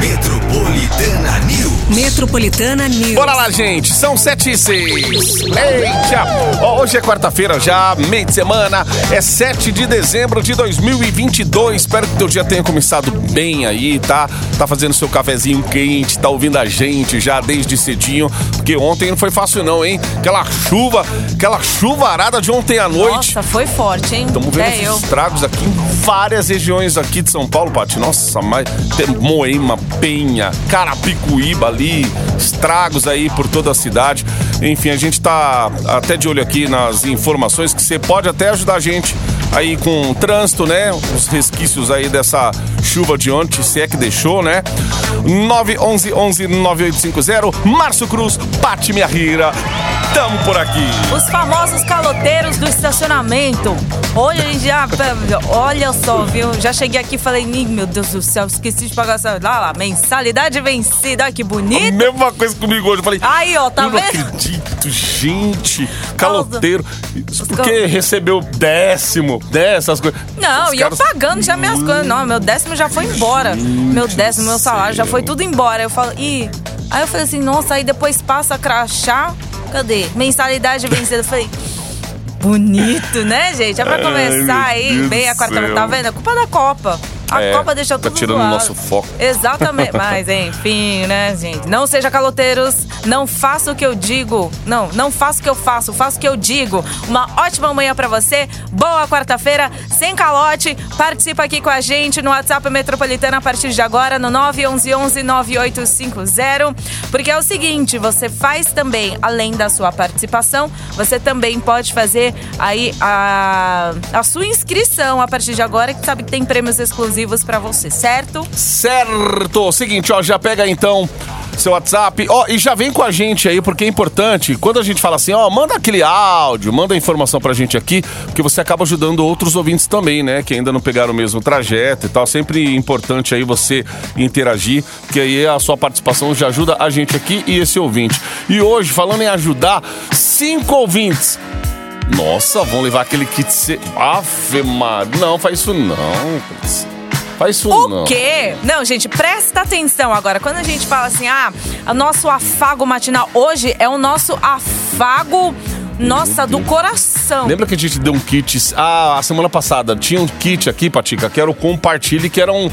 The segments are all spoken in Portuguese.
Metropolitana News. Metropolitana News. Bora lá, gente. São sete e seis. Eita! Ó, Hoje é quarta-feira já, meio de semana. É 7 de dezembro de 2022. Espero que teu dia tenha começado bem aí, tá? Tá fazendo seu cafezinho quente, tá ouvindo a gente já desde cedinho. Porque ontem não foi fácil não, hein? Aquela chuva, aquela chuvarada de ontem à noite. Nossa, foi forte, hein? Estamos vendo é esses eu. estragos aqui em várias regiões aqui de São Paulo, Paty. Nossa, mas Moema, Penha, Carapicuíba ali, estragos aí por toda a cidade. Enfim, a gente tá até de olho aqui nas informações que você pode até ajudar a gente aí com o trânsito, né? Os resquícios aí dessa chuva de ontem, se é que deixou, né? 911 9850 Márcio Cruz, Pati Minha Rira. Tamo por aqui. Os famosos caloteiros do estacionamento. Hoje já. Olha só, viu? Já cheguei aqui e falei, "Ih, meu Deus do céu, esqueci de pagar essa. Lá, lá, mensalidade vencida. Olha que A bonito. mesma coisa comigo hoje. Eu falei, Aí, ó, tá eu não vendo? acredito, gente. Caloteiro. Porque recebeu décimo, dessas coisas. Não, Os e eu caras- pagando já minhas coisas. Não, meu décimo já foi embora. Meu décimo, meu salário já foi tudo embora. Eu falo, ih. Aí eu falei assim, nossa, aí depois passa a crachá. Cadê? Mensalidade vencida. Eu falei. Bonito, né, gente? É pra Ai, começar meu aí Deus bem a quarta. Tá vendo? É culpa da Copa. A É, Copa deixou tá tudo tirando o nosso foco. Exatamente. Mas, enfim, né, gente? Não seja caloteiros. Não faça o que eu digo. Não, não faça o que eu faço. Faça o que eu digo. Uma ótima manhã pra você. Boa quarta-feira. Sem calote. Participa aqui com a gente no WhatsApp Metropolitana a partir de agora, no 911-9850. Porque é o seguinte, você faz também, além da sua participação, você também pode fazer aí a, a sua inscrição a partir de agora, que sabe que tem prêmios exclusivos pra você, certo? Certo! Seguinte, ó, já pega então seu WhatsApp, ó, e já vem com a gente aí, porque é importante, quando a gente fala assim, ó, manda aquele áudio, manda a informação pra gente aqui, porque você acaba ajudando outros ouvintes também, né, que ainda não pegaram o mesmo trajeto e tal, sempre importante aí você interagir, que aí a sua participação já ajuda a gente aqui e esse ouvinte. E hoje, falando em ajudar, cinco ouvintes nossa, vão levar aquele kit. Ave Maria. Não, faz isso não. Faz isso não. O quê? Não, gente, presta atenção agora. Quando a gente fala assim, ah, o nosso afago matinal hoje é o nosso afago, nossa, do coração. Lembra que a gente deu um kit. Ah, a semana passada tinha um kit aqui, Patica, que era o Compartilhe, que eram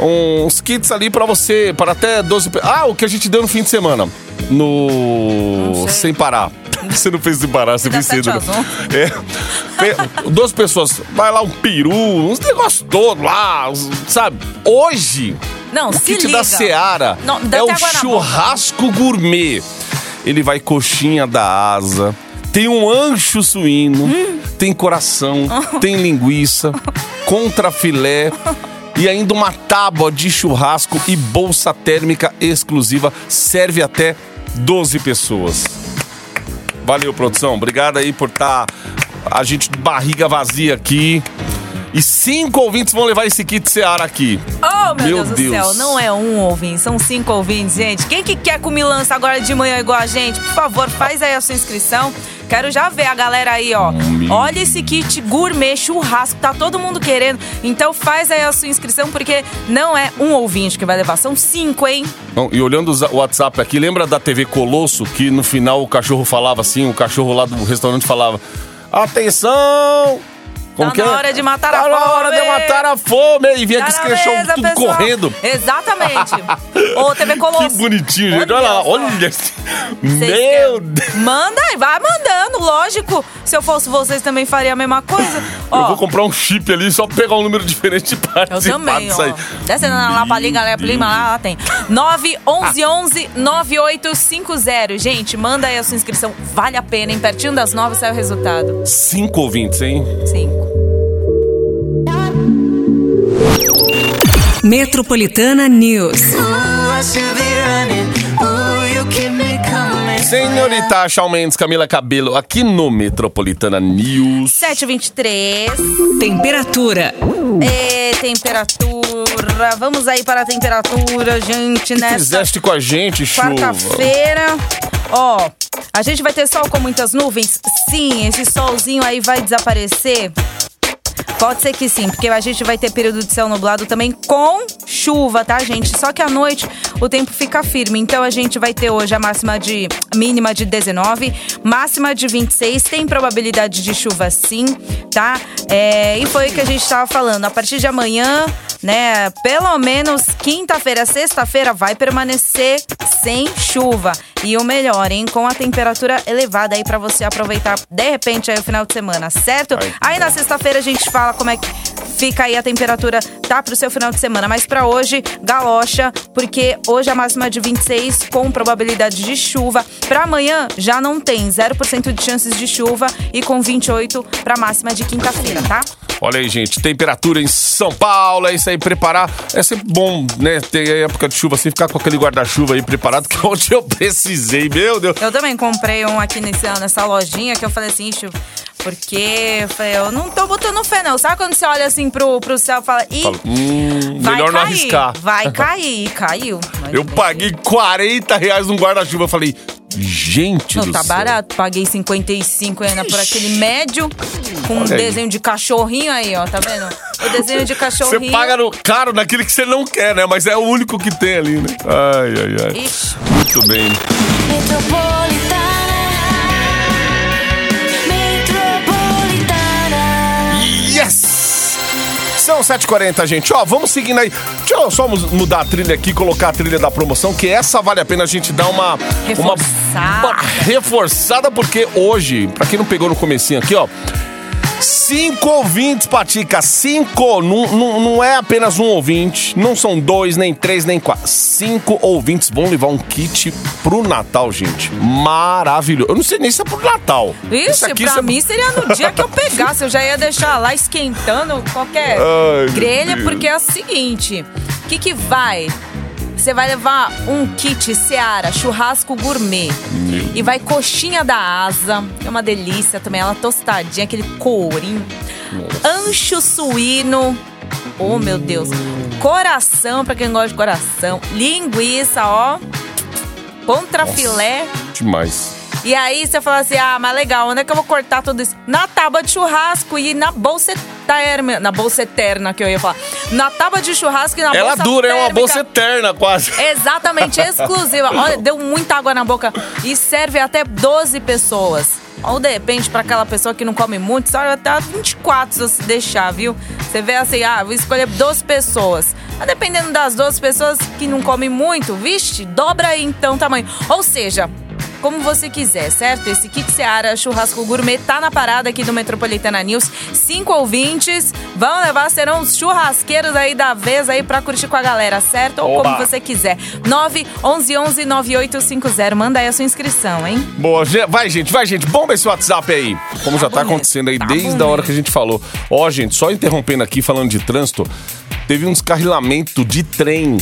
uns kits ali pra você, para até 12. pe- Ah, o que a gente deu no fim de semana. No. Sem parar. Você não fez às né? É. Duas pessoas. Vai lá um peru, uns negócios todos lá, sabe? Hoje. Não, o se kit liga. da Seara Não, é o churrasco gourmet. Ele vai coxinha da asa, tem um ancho suíno, Hum. tem coração, tem linguiça, contrafilé e ainda uma tábua de churrasco e bolsa térmica exclusiva. Serve até 12 pessoas. Valeu, produção. Obrigado aí por estar a gente de barriga vazia aqui. E cinco ouvintes vão levar esse kit Seara aqui. Oh, meu, Meu Deus, Deus. do céu, não é um ouvinte, são cinco ouvintes, gente. Quem que quer comilança agora de manhã igual a gente? Por favor, faz aí a sua inscrição. Quero já ver a galera aí, ó. Olha esse kit gourmet churrasco, tá todo mundo querendo. Então faz aí a sua inscrição, porque não é um ouvinte que vai levar, são cinco, hein? Não, e olhando o WhatsApp aqui, lembra da TV Colosso que no final o cachorro falava assim, o cachorro lá do restaurante falava: Atenção! Como Tá na é? hora de matar a Tá na hora de fome! matar a fome! E vinha Tá na mesa, tudo pessoal. correndo. Exatamente. Ô, TV Colosso. Que bonitinho, gente. Olha lá, olha. esse- Meu Deus! Manda aí, vai mandando, lógico. Se eu fosse vocês também faria a mesma coisa. Eu Ó, vou comprar um chip ali, só pegar um número diferente e Eu participar também, disso ó. aí. Descendo lá pra liga, galera, prima lá, lá tem. 911 9850. Gente, manda aí a sua inscrição. Vale a pena, hein? Pertinho das nove sai o resultado. Cinco ouvintes, hein? Cinco. Metropolitana News. Senhorita Shawn Mendes, Camila Cabelo, aqui no Metropolitana News. 723. Temperatura. E temperatura. Vamos aí para a temperatura, gente, nessa fizeste com a gente, chuva? quarta-feira. Ó, a gente vai ter sol com muitas nuvens? Sim, esse solzinho aí vai desaparecer. Pode ser que sim, porque a gente vai ter período de céu nublado também com chuva, tá, gente? Só que à noite o tempo fica firme. Então a gente vai ter hoje a máxima de mínima de 19, máxima de 26. Tem probabilidade de chuva sim, tá? É, e foi o que a gente estava falando. A partir de amanhã, né? Pelo menos quinta-feira, sexta-feira vai permanecer sem chuva. E o melhor, hein? Com a temperatura elevada aí para você aproveitar de repente aí o final de semana, certo? Aí na sexta-feira a gente fala como é que fica aí a temperatura, tá pro seu final de semana. Mas para hoje, galocha, porque hoje a máxima é de 26 com probabilidade de chuva. Para amanhã já não tem 0% de chances de chuva e com 28 para máxima de quinta-feira, tá? Olha aí, gente, temperatura em São Paulo, é isso aí, preparar. É sempre bom, né, ter época de chuva assim, ficar com aquele guarda-chuva aí preparado, que ontem eu precisei, meu Deus. Eu também comprei um aqui nesse, nessa lojinha que eu falei assim, "Ixi, porque eu falei, eu não tô botando fé, não. Sabe quando você olha assim pro, pro céu e fala, ih, Fala, hum, vai melhor cair, não arriscar. vai cair, e caiu. Mas Eu bem paguei 40 reais num guarda-chuva, eu falei, gente Não, do tá céu. barato. Paguei 55 ainda por aquele médio, com um Olha aí. desenho de cachorrinho aí, ó, tá vendo? O desenho de Você cachorrinho. paga no, caro naquele que você não quer, né? Mas é o único que tem ali, né? Ai, ai, ai. Ixi, Muito bem. Metropolitana. São 7h40, gente. Ó, vamos seguindo aí. Deixa eu só mu- mudar a trilha aqui, colocar a trilha da promoção, que essa vale a pena a gente dar uma... Reforçada. Uma, uma reforçada, porque hoje, pra quem não pegou no comecinho aqui, ó... Cinco ouvintes, Patica. Cinco. Não, não, não é apenas um ouvinte. Não são dois, nem três, nem quatro. Cinco ouvintes vão levar um kit pro Natal, gente. Maravilhoso. Eu não sei nem se é pro Natal. Isso Ixi, aqui pra você- mim seria no dia que eu pegasse. Eu já ia deixar lá esquentando qualquer Ai, grelha, porque é o seguinte: o que, que vai? Você vai levar um kit Seara, churrasco gourmet. E vai coxinha da asa, é uma delícia também, ela tostadinha, aquele courinho. Ancho suíno. Oh, meu Deus. Coração, pra quem gosta de coração. Linguiça, ó. Contrafilé. Demais. E aí você fala assim: ah, mas legal, onde é que eu vou cortar tudo isso? Na tábua de churrasco e na bolsa Na bolsa eterna que eu ia falar. Na tábua de churrasco e na Ela bolsa dura, é uma térmica. bolsa eterna quase. Exatamente, exclusiva. Olha, deu muita água na boca. E serve até 12 pessoas. Ou de repente, pra aquela pessoa que não come muito, serve até 24 se você deixar, viu? Você vê assim, ah, vou escolher 12 pessoas. Mas dependendo das 12 pessoas que não comem muito, vixe, dobra aí então o tamanho. Ou seja, como você quiser, certo? Esse kit Seara Churrasco Gourmet tá na parada aqui do Metropolitana News. Cinco ouvintes vão levar, serão os churrasqueiros aí da vez aí pra curtir com a galera, certo? Ou Oba! como você quiser. 9 11 11 9850. Manda aí a sua inscrição, hein? Boa, vai gente, vai gente, bomba esse WhatsApp aí. Como já tá bonito, acontecendo aí tá desde a bonito. hora que a gente falou. Ó, gente, só interrompendo aqui, falando de trânsito, teve um descarrilamento de trem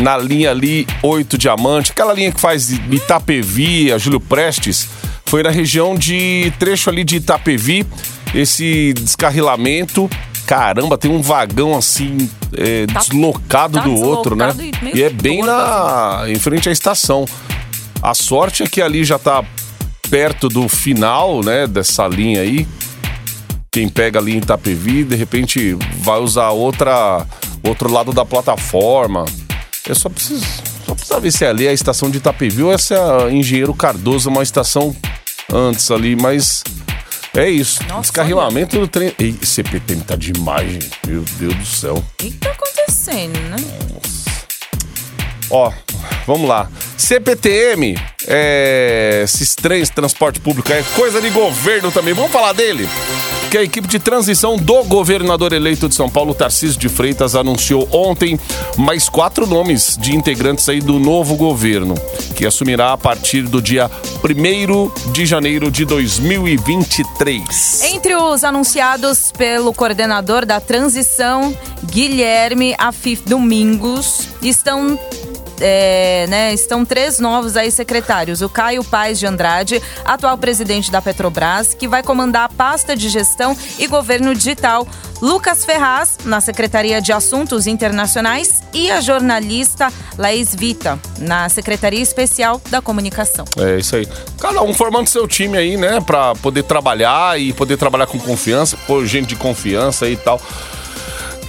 na linha ali 8 Diamante, aquela linha que faz Itapevi, a Júlio Prestes, foi na região de trecho ali de Itapevi, esse descarrilamento. Caramba, tem um vagão assim, é, Tá- deslocado tá do outro, né? deslocado e E é bem na, em frente à estação. A sorte é que ali já tá perto do final, né, dessa linha aí. Quem pega ali em Itapevi, de repente vai usar outra outro lado da plataforma. Eu só preciso só ver se é ali a estação de Itapevi ou essa é a Engenheiro Cardoso, uma estação antes ali, mas é isso. Nossa, Descarrilamento do trem. Ei, esse CPTM tá demais, gente. Meu Deus do céu. O que que tá acontecendo, né? Ó, vamos lá. CPTM, é, esses trens transporte público é coisa de governo também. Vamos falar dele? Que a equipe de transição do governador eleito de São Paulo, Tarcísio de Freitas, anunciou ontem mais quatro nomes de integrantes aí do novo governo, que assumirá a partir do dia 1 de janeiro de 2023. Entre os anunciados pelo coordenador da transição, Guilherme Afif Domingos, estão. É, né, estão três novos aí secretários. O Caio Paes de Andrade, atual presidente da Petrobras, que vai comandar a pasta de gestão e governo digital Lucas Ferraz, na Secretaria de Assuntos Internacionais, e a jornalista Laís Vita, na Secretaria Especial da Comunicação. É isso aí. Cada um formando seu time aí, né? Pra poder trabalhar e poder trabalhar com confiança, pôr gente de confiança e tal.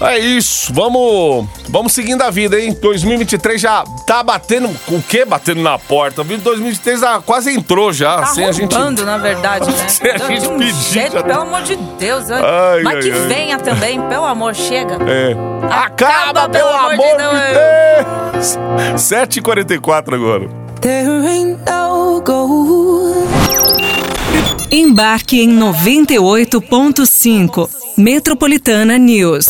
É isso, vamos, vamos seguindo a vida, hein? 2023 já tá batendo, o quê? Batendo na porta. 2023 já quase entrou já, Tá sem a gente... na verdade, né? Sem a gente um pedir, jeito, já- pelo amor de Deus. né? Ai, Mas ai, que ai. venha também, pelo amor, chega. É. Acaba, Acaba, pelo amor de Deus! 7h44 agora. There ain't no gold. Embarque em 98.5. Metropolitana News.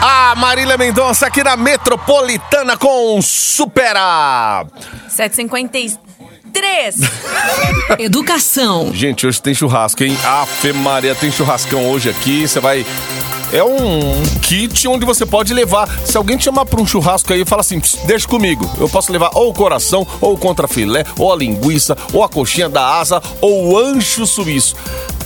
A Marília Mendonça aqui na Metropolitana com Supera. 753. Educação. Gente, hoje tem churrasco, hein? Afe Maria, tem churrascão hoje aqui. Você vai. É um kit onde você pode levar. Se alguém te chamar pra um churrasco aí, fala assim: "Pss, deixa comigo. Eu posso levar ou o coração, ou o contrafilé, ou a linguiça, ou a coxinha da asa, ou o ancho suíço.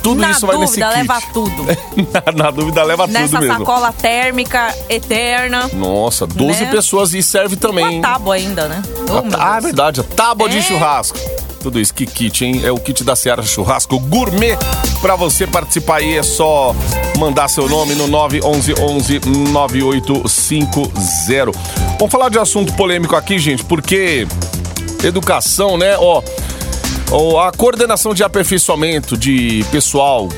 Tudo Na isso vai nesse dúvida, kit. leva tudo. na, na dúvida, leva Nessa tudo mesmo. sacola térmica eterna. Nossa, 12 Né? pessoas e serve também. Uma tábua ainda, né? Oh, meu ah, é verdade. a Tábua de É. churrasco. Tudo isso, que kit, hein? É o kit da Seara Churrasco Gourmet. Pra você participar aí é só mandar seu nome no 911 9850. Vamos falar de assunto polêmico aqui, gente, porque educação, né? Ó, ó, a coordenação de aperfeiçoamento de pessoal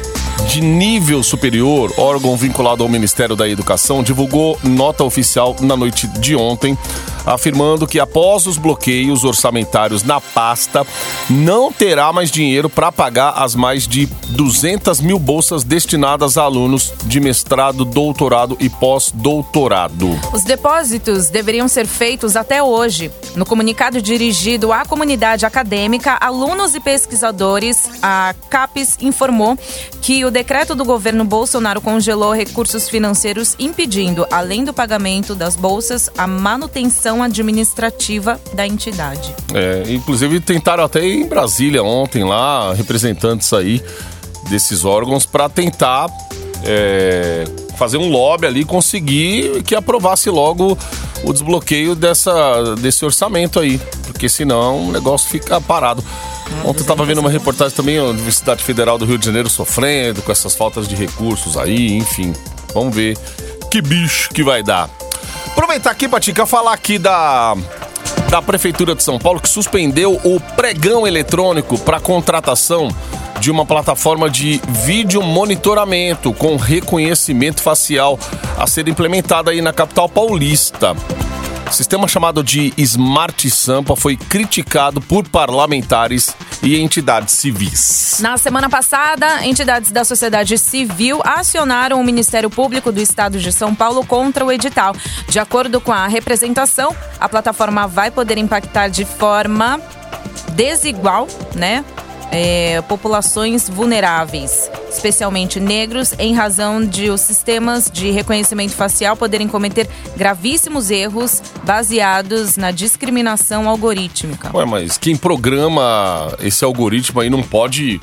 de nível superior, órgão vinculado ao Ministério da Educação, divulgou nota oficial na noite de ontem, afirmando que após os bloqueios orçamentários na pasta, não terá mais dinheiro para pagar as mais de 200 mil bolsas destinadas a alunos de mestrado, doutorado e pós-doutorado. Os depósitos deveriam ser feitos até hoje. No comunicado dirigido à comunidade acadêmica, alunos e pesquisadores, a CAPES informou que o decreto do governo Bolsonaro congelou recursos financeiros, impedindo, além do pagamento das bolsas, a manutenção administrativa da entidade. É, inclusive tentaram até ir em Brasília ontem lá, representantes aí desses órgãos, para tentar é, fazer um lobby ali, conseguir que aprovasse logo o desbloqueio dessa, desse orçamento aí, porque senão o negócio fica parado. Ontem eu tava vendo uma reportagem também, a Universidade Federal do Rio de Janeiro sofrendo com essas faltas de recursos aí, enfim. Vamos ver que bicho que vai dar. Aproveitar aqui, Batica, falar aqui da da Prefeitura de São Paulo que suspendeu o pregão eletrônico para contratação de uma plataforma de vídeo monitoramento com reconhecimento facial a ser implementada aí na capital paulista. Sistema chamado de Smart Sampa foi criticado por parlamentares e entidades civis. Na semana passada, entidades da sociedade civil acionaram o Ministério Público do Estado de São Paulo contra o edital. De acordo com a representação, a plataforma vai poder impactar de forma desigual, né? É, populações vulneráveis, especialmente negros, em razão de os sistemas de reconhecimento facial poderem cometer gravíssimos erros baseados na discriminação algorítmica. Ué, mas quem programa esse algoritmo aí não pode.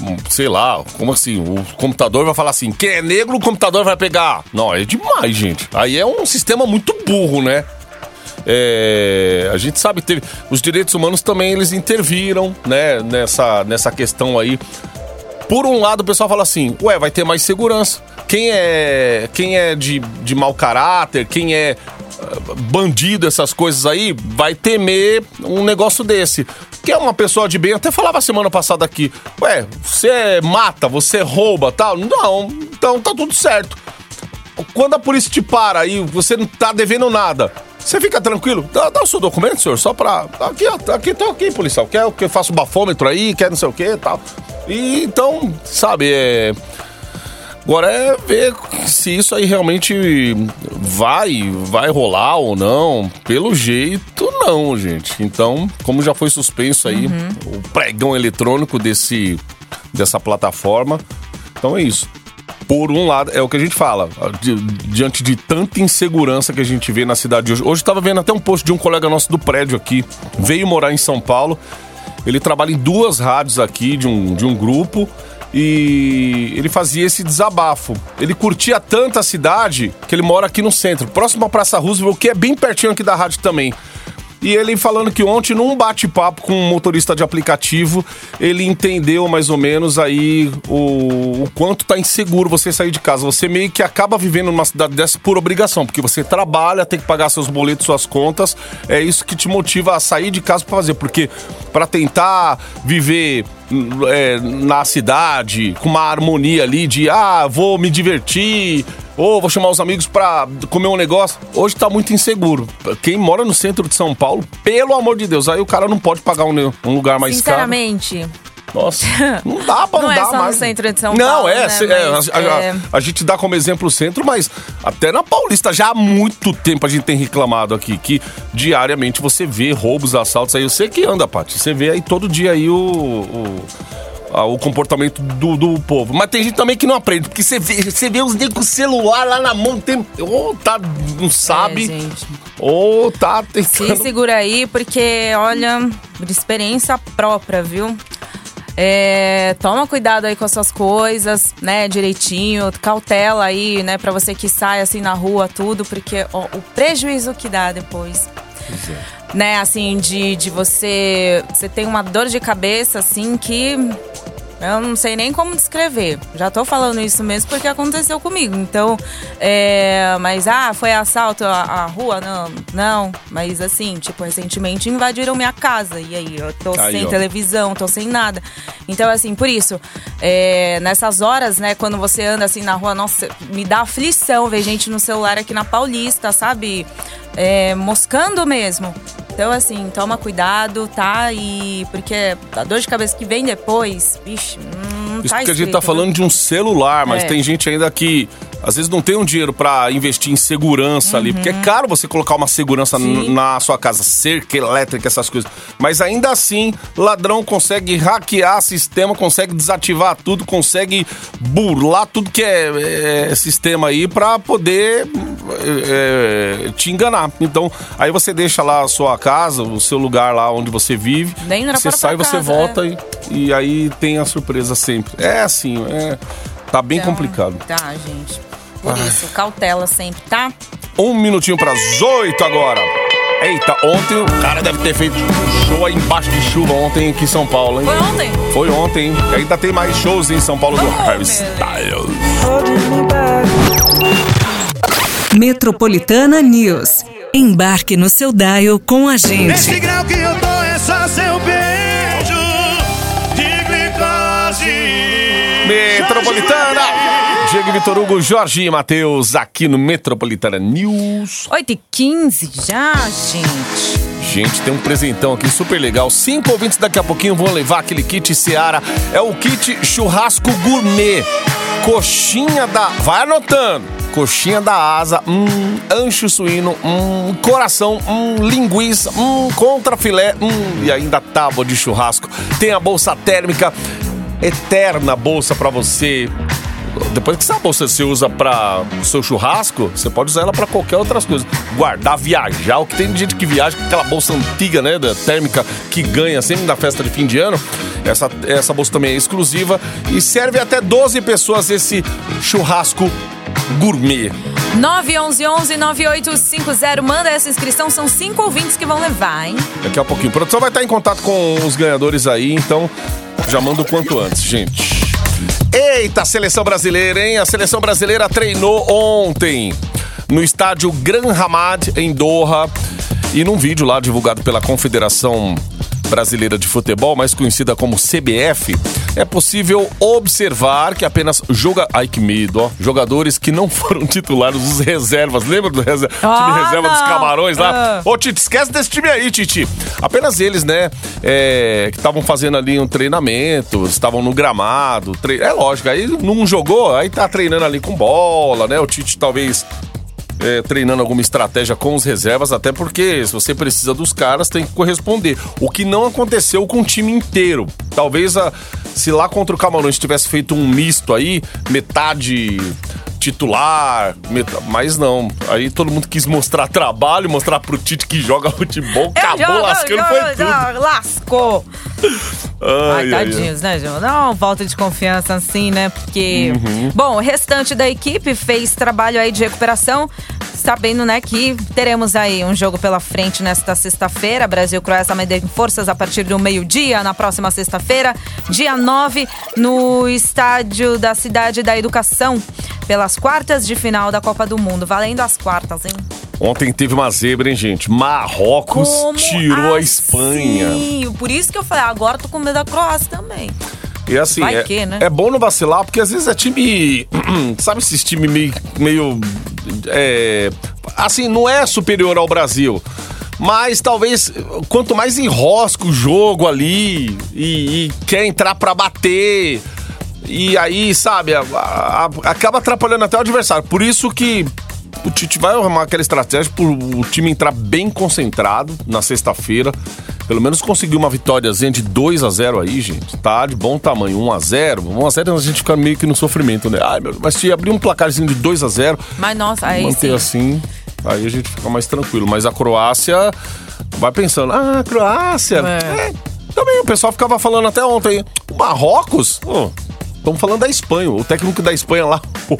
hum, Sei lá, como assim? O computador vai falar assim: quem é negro, o computador vai pegar. Não, é demais, gente. Aí é um sistema muito burro, né? É, a gente sabe que teve, os direitos humanos também eles interviram né, nessa, nessa questão aí. Por um lado, o pessoal fala assim: ué, vai ter mais segurança. Quem é, quem é de, de mau caráter, quem é ah, bandido, essas coisas aí, vai temer um negócio desse. Que é uma pessoa de bem, até falava semana passada aqui: ué, você mata, você rouba tal. Não, então tá tudo certo. Quando a polícia te para e você não tá devendo nada, você fica tranquilo? Dá, dá o seu documento, senhor, só pra. Aqui, ó, aqui, tô aqui, policial. Quer que eu faça o bafômetro aí, quer não sei o que e tal. E então, sabe, é. Agora é ver se isso aí realmente vai, vai rolar ou não. Pelo jeito, não, gente. Então, como já foi suspenso aí o pregão eletrônico desse, dessa plataforma, então é isso. Por um lado, é o que a gente fala, di- diante de tanta insegurança que a gente vê na cidade de hoje. Hoje eu tava vendo até um post de um colega nosso do prédio aqui, veio morar em São Paulo. Ele trabalha em duas rádios aqui de um, de um grupo E ele fazia esse desabafo. Ele curtia tanto a cidade que ele mora aqui no centro, próximo à Praça Roosevelt, que é bem pertinho aqui da rádio também. E ele falando que ontem, num bate-papo com um motorista de aplicativo, ele entendeu mais ou menos aí o, o quanto tá inseguro você sair de casa. Você meio que acaba vivendo numa cidade dessa por obrigação, porque você trabalha, tem que pagar seus boletos, suas contas. É isso que te motiva a sair de casa para fazer, porque para tentar viver é, na cidade, com uma harmonia ali de ah, vou me divertir, ou vou chamar os amigos pra comer um negócio. Hoje tá muito inseguro. Quem mora no centro de São Paulo, pelo amor de Deus, aí o cara não pode pagar um, um lugar mais caro. Sinceramente, Nossa, não dá pra Não é andar só no mais. centro de São não, Paulo, é, né, é, mas, a, a- é. a gente dá como exemplo o centro, mas até na Paulista já há muito tempo a gente tem reclamado aqui que diariamente você vê roubos, assaltos aí. Eu sei que anda, Paty. Você vê aí todo dia aí o. o o comportamento do, do povo. Mas tem gente também que não aprende, porque você vê, você vê os negros com o celular lá na mão, tem, ou tá, não sabe, É, ou tá Se tentando... segura aí, porque, olha, de experiência própria, viu? É, toma cuidado aí com as suas coisas, né, direitinho, cautela aí, né, pra você que sai assim na rua, tudo, porque ó, o prejuízo que dá depois. Né, assim, de, de você. Você tem uma dor de cabeça, assim, que. Eu não sei nem como descrever. Já tô falando isso mesmo porque aconteceu comigo. Então, é, mas ah, foi assalto à, à rua? Não, não. Mas assim, tipo, recentemente invadiram minha casa. E aí, eu tô Aí, sem ó. televisão, tô sem nada. Então, assim, por isso, é, nessas horas, né, quando você anda assim na rua, nossa, me dá aflição ver gente no celular aqui na Paulista, sabe? É, moscando mesmo. Então, assim, toma cuidado, tá? E porque a dor de cabeça que vem depois, vixe, não Isso tá porque a gente escrito, tá falando de um celular, mas É. tem gente ainda que às vezes não tem um dinheiro pra investir em segurança ali, porque é caro você colocar uma segurança Uhum. Na sua casa, cerca elétrica, essas coisas. Mas ainda assim, ladrão consegue hackear sistema, consegue desativar tudo, consegue burlar tudo que é, é, sistema aí pra poder é, é, te enganar. Então, aí você deixa lá a sua casa, o seu lugar lá onde você vive, Nem na você sai, você casa, volta e, e aí tem a surpresa sempre. É assim, é, tá bem Então, complicado. Tá, gente. Por isso, cautela sempre, tá? Um minutinho pras oito agora. Eita, ontem o cara deve ter feito show aí embaixo de chuva ontem aqui em São Paulo, hein? Foi ontem? Foi ontem, hein? E ainda tem mais shows em São Paulo do Oh, Harry meu Styles. Metropolitana News. Embarque no seu dial com a gente. Esse grau que eu tô é só seu beijo de glicose. Metropolitana! Diego Vitor Hugo, Jorge e Matheus aqui no Metropolitana News. 8 e 15 já, gente. Gente, tem um presentão aqui super legal. Cinco ouvintes daqui a pouquinho vão levar aquele kit Seara. É o kit churrasco gourmet. Coxinha da. Vai anotando. Coxinha da asa, hum, ancho suíno, hum, coração, hum, linguiça, hum, contrafilé, hum, e ainda tábua de churrasco. Tem a bolsa térmica, eterna bolsa pra você depois que essa bolsa você usa para o seu churrasco, você pode usar ela para qualquer outras coisas. Guardar, viajar. O que tem gente que viaja com aquela bolsa antiga, né, da térmica que ganha sempre na festa de fim de ano. Essa, essa bolsa também é exclusiva e serve até 12 pessoas esse churrasco gourmet. 911-9850. Manda essa inscrição. São cinco ouvintes que vão levar, hein? Daqui a pouquinho. A produção vai estar em contato com os ganhadores aí, então já manda o quanto antes, gente. Eita, seleção brasileira, hein? A seleção brasileira treinou ontem no estádio Gran Hamad, em Doha. E num vídeo lá divulgado pela Confederação Brasileira de Futebol, mais conhecida como CBF, é possível observar que apenas joga... Ai, que medo, ó. Jogadores que não foram titulares, os reservas. Lembra do reser... Ah, time reserva dos não. Camarões lá? Ah. Ô, Tite, esquece desse time aí, Tite. Apenas eles, né, é, que estavam fazendo ali um treinamento, estavam no gramado. tre- É lógico, aí não jogou, aí tá treinando ali com bola, né? O Tite talvez é, treinando alguma estratégia com os reservas, até porque se você precisa dos caras, tem que corresponder. O que não aconteceu com o time inteiro. Talvez a, se lá contra o Camarões tivesse feito um misto aí, metade titular, mas não. Aí todo mundo quis mostrar trabalho, mostrar pro Tite que joga futebol, acabou jogo, lascando, eu foi jogo, tudo. Lascou. Ai, Ai, ai, ai. tadinhos, né, João? Não, volta de confiança assim, né? Porque. Uhum. Bom, o restante da equipe fez trabalho aí de recuperação. Sabendo, né, que teremos aí um jogo pela frente nesta sexta-feira. Brasil Croácia medem forças a partir do meio-dia, na próxima sexta-feira, dia 9, no estádio da Cidade da Educação, pelas quartas de final da Copa do Mundo. Valendo as quartas, hein? Ontem teve uma zebra, hein, gente? Marrocos Como tirou a assim? Espanha. Por isso que eu falei, agora tô com medo da Croácia também. E assim, é, que, né? é bom não vacilar, porque às vezes é time. Sabe esses times meio. meio é, assim, não é superior ao Brasil. Mas talvez, quanto mais enrosca o jogo ali e, e quer entrar pra bater. E aí, sabe, a- a- acaba atrapalhando até o adversário. Por isso que o Tite vai arrumar aquela estratégia para o time entrar bem concentrado na sexta-feira. Pelo menos conseguir uma vitóriazinha de 2 a 0 aí, gente. Tá de bom tamanho. 1 a 0 1 a 0 a gente fica meio que no sofrimento, né? Ai, meu, mas se abrir um placarzinho de 2 a 0 Mas nossa, aí manter sim. assim, aí a gente fica mais tranquilo. Mas a Croácia vai pensando, ah, Croácia. É. É, também o pessoal ficava falando até ontem, Marrocos? Pô, Estamos falando da Espanha. O técnico da Espanha lá, o,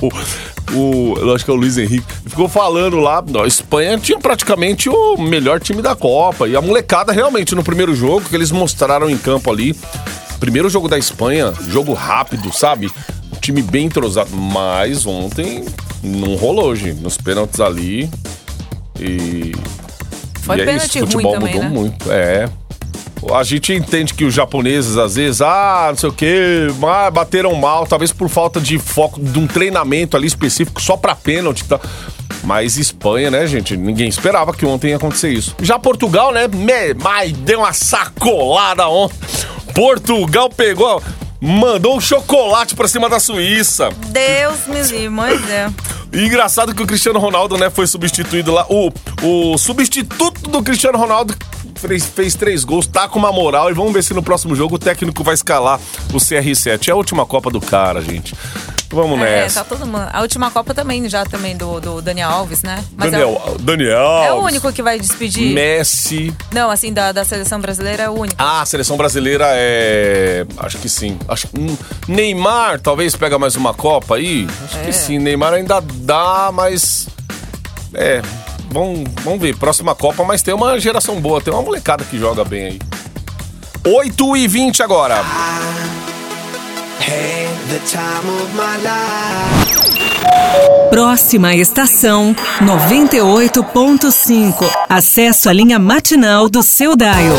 o- eu acho que é o Luiz Henrique, ficou falando lá. A Espanha tinha praticamente o melhor time da Copa. E a molecada, realmente, no primeiro jogo que eles mostraram em campo ali, primeiro jogo da Espanha, jogo rápido, sabe? Time bem entrosado. Mas ontem não rolou, gente. Nos pênaltis ali. E. Foi e é pênalti isso, ruim futebol também, mudou né? muito. É. A gente entende que os japoneses, às vezes, ah, não sei o quê, ah, bateram mal, talvez por falta de foco, de um treinamento ali específico só pra pênalti tal. Mas Espanha, né, gente? Ninguém esperava que ontem ia acontecer isso. Já Portugal, né? Me, mas deu uma sacolada ontem. Portugal pegou, mandou um chocolate pra cima da Suíça. Deus me livre, mas é. E engraçado que o Cristiano Ronaldo, né, foi substituído lá. O, o substituto do Cristiano Ronaldo fez, fez três gols, tá com uma moral. E vamos ver se no próximo jogo o técnico vai escalar o CR7. É a última Copa do cara, gente. Vamos É, nessa. tá todo mundo. A última Copa também, já também do, do Daniel Alves, né? Mas Daniel, é, o- Daniel. é o Alves, único que vai despedir. Messi. Não, assim, da, da seleção brasileira é o único. Ah, a seleção brasileira é. Acho que sim. Acho que. hum, Neymar talvez pega mais uma Copa aí. Acho que É. sim. Neymar ainda dá, mas. É. Vamos, vamos ver. Próxima Copa, mas tem uma geração boa. Tem uma molecada que joga bem aí. 8 e 20 agora. Próxima estação 98.5. Acesso à linha matinal do seu Daio.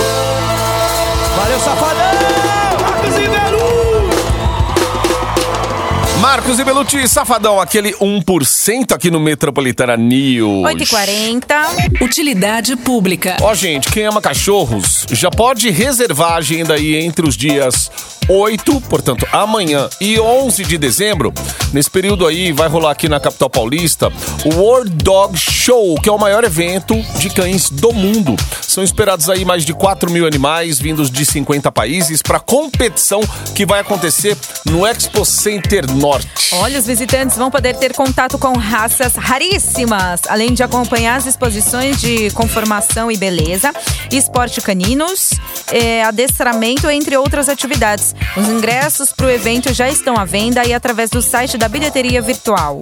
Marcos e Belucci, safadão, aquele 1% aqui no Metropolitana News. 8h40. Utilidade pública. Ó, gente, quem ama cachorros já pode reservar a agenda aí entre os dias 8, portanto, amanhã e 11 de dezembro. Nesse período aí vai rolar aqui na capital paulista o World Dog Show, que é o maior evento de cães do mundo. São esperados aí mais de 4 mil animais vindos de 50 países para competição que vai acontecer no Expo Center Norte. Olha, os visitantes vão poder ter contato com raças raríssimas, além de acompanhar as exposições de conformação e beleza, esporte caninos, eh, adestramento, entre outras atividades. Os ingressos para o evento já estão à venda aí através do site da bilheteria virtual.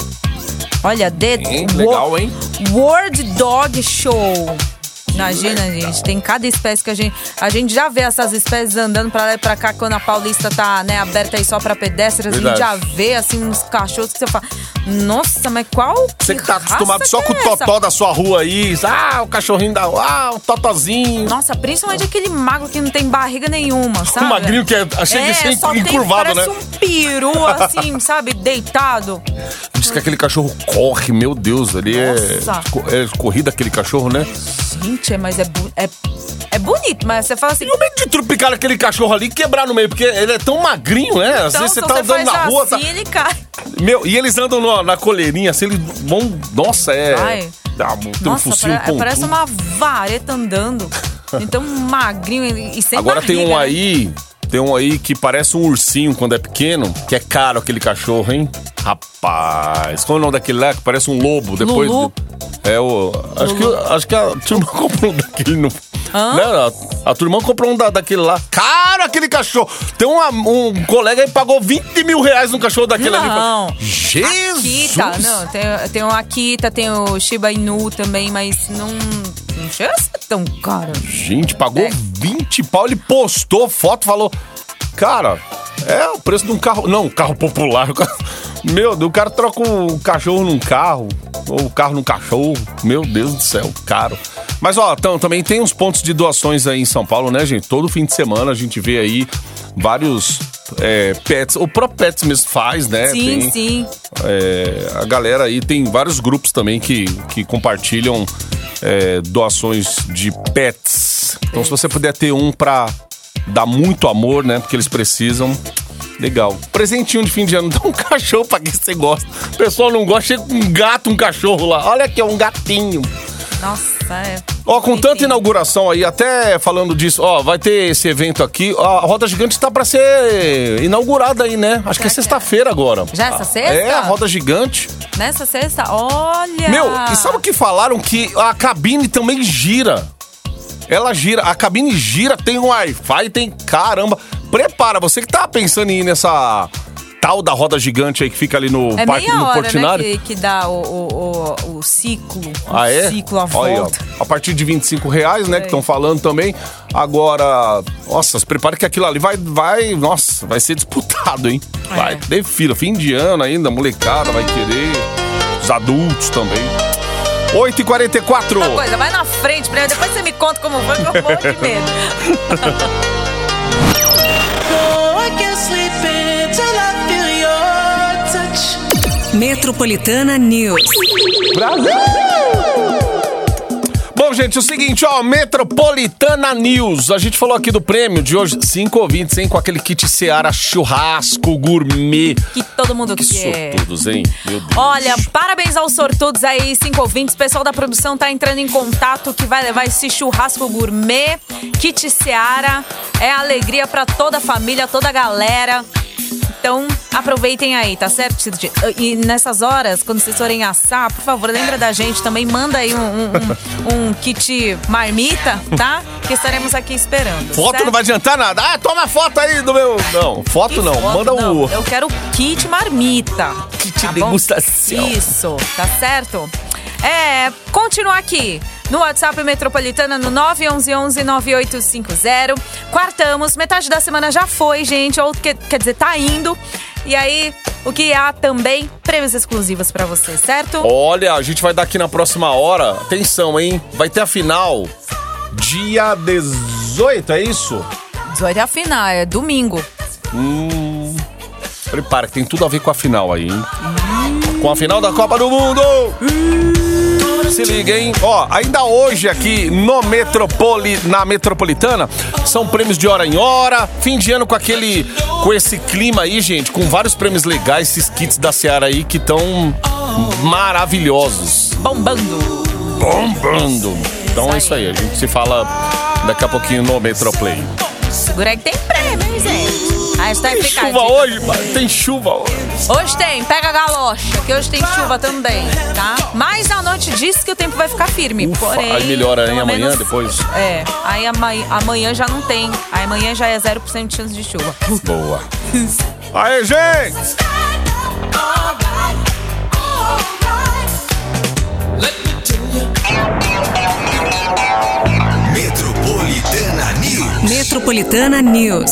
Olha, The Hein? Legal, hein? World Dog Show. Imagina, gente, tem cada espécie que a gente. A gente já vê essas espécies andando pra lá e pra cá quando a Paulista tá, né, aberta aí só pra pedestres. A gente já Verdade. vê, assim, uns cachorros que você fala. Nossa, mas qual. Você que tá acostumado só com o é essa?" totó da sua rua aí. Ah, o cachorrinho da. Ah, o totozinho. Nossa, principalmente aquele mago que não tem barriga nenhuma, sabe? O magrinho que é, chega de ser encurvado, tem, né? parece um peru, assim, sabe? Deitado. Diz que aquele cachorro corre, meu Deus, ele é, Nossa. co- é corrida aquele cachorro, né? Gente, mas é, é, é bonito, mas você fala assim. E o medo de trupicar aquele cachorro ali e quebrar no meio, porque ele é tão magrinho, né? Às Então, vezes você tá andando na rua, tá... assim, ele cai. Meu, e eles andam no- na coleirinha, assim, eles vão. Nossa, é. Ai. Dá, um- tem um Nossa, focinho pare- parece uma vareta andando. Então, magrinho e sem Agora tem barriga, um né? aí. Tem um aí que parece um ursinho quando é pequeno, que é caro aquele cachorro, hein? Rapaz, qual é o nome daquele lá que parece um lobo depois? Lulu. É o. Acho que, acho que a turma comprou um daquele no. Né? A, a turma comprou um da, daquele lá. Caro aquele cachorro! Tem uma- um colega que pagou 20 mil reais num cachorro daquele ali. Não. Jesus! Akita, não, tem, tem o Akita, tem o Shiba Inu também, mas não, não chega a ser tão caro. Gente, pagou É. 20 pau. Ele postou foto, falou. Cara, é o preço de um carro. Não, um carro popular. Meu, o cara troca o cachorro num carro, ou o carro num cachorro. Meu Deus do céu, caro. Mas, ó, então, também tem uns pontos de doações aí em São Paulo, né, gente? Todo fim de semana a gente vê aí vários é, pets. O próprio Pets mesmo faz, né? Sim, Tem- sim. é, a galera aí tem vários grupos também que, que compartilham é, doações de pets. Então, se você puder ter um pra dar muito amor, né? Porque eles precisam. Legal. Presentinho de fim de ano, dá um cachorro pra quem você gosta. O pessoal não gosta, chega com um gato, um cachorro lá. Olha aqui, é um gatinho. Nossa, é. Ó, com tanta inauguração aí, até falando disso, ó, vai ter esse evento aqui. A Roda Gigante tá pra ser inaugurada aí, né? Acho que é sexta-feira agora. Já essa sexta? É, a Roda Gigante. Nessa sexta, olha! Meu, e sabe o que falaram? Que a cabine também gira. Ela gira, a cabine gira, tem um Wi-Fi, tem caramba. Prepara, você que tá pensando em ir nessa tal da roda gigante aí que fica ali no É parque meia no hora, Portinari. né, que, que dá o, o, o, o ciclo. Ah, é? O ciclo, a Olha aí, ó. volta. a partir de 25 reais, né? É. Que estão falando também. Agora, nossa, se prepare que aquilo ali vai, vai, nossa, vai ser disputado, hein? É. Vai, ter fila, fim de ano ainda, molecada vai querer, os adultos também. 8h44. Uma coisa, vai na frente, primeiro, depois você me conta como foi, que eu morro de medo. I can't Bom, gente, o seguinte, ó, Metropolitana News. A gente falou aqui do prêmio de hoje, cinco ouvintes, hein, com aquele kit Seara churrasco gourmet. Que todo mundo Que quer. sortudos, hein? Meu Deus. Olha, parabéns aos sortudos aí, cinco ouvintes. O pessoal da produção tá entrando em contato que vai levar esse churrasco gourmet, kit Seara. É alegria pra toda a família, toda a galera. Então, aproveitem aí, tá certo? E nessas horas, quando vocês forem assar, por favor, lembra da gente também. Manda aí um, um- um- um kit marmita, tá? Que estaremos aqui esperando. Foto certo? não vai adiantar nada. Ah, toma foto aí do meu. Não, foto Que não. foto? Manda Não, o. Eu quero kit marmita. Kit tá degustação. Isso, tá certo? É, continuar aqui. No WhatsApp Metropolitana no 911-9850. Quartamos, metade da semana já foi, gente. Ou que- quer dizer, tá indo. E aí, o que há também? Prêmios exclusivos pra você, certo? Olha, a gente vai dar aqui na próxima hora. Atenção, hein? Vai ter a final dia 18, é isso? 18 é a final, é domingo. Prepara, que tem tudo a ver com a final aí, hein? Com a final da Copa do Mundo! Se liga, hein? Ó, ainda hoje aqui no Metropoli, na Metropolitana, são prêmios de hora em hora. Fim de ano com aquele. com esse clima aí, gente, com vários prêmios legais, esses kits da Seara aí que estão maravilhosos. Bombando. Bombando! Então é isso aí, a gente se fala daqui a pouquinho no Metroplay. Segura aí que tem prêmio? Hashtag Tem chuva dica. hoje, mano? Tem chuva hoje. Hoje tem, pega a galocha, que hoje tem chuva também, tá? Mas à noite diz que o tempo vai ficar firme. Ufa, porém, aí melhora, pelo amanhã, menos- depois? É, aí amanhã, amanhã já não tem. Aí amanhã já é 0% de chance de chuva. Boa. Aê, gente! Metropolitana News. Metropolitana News.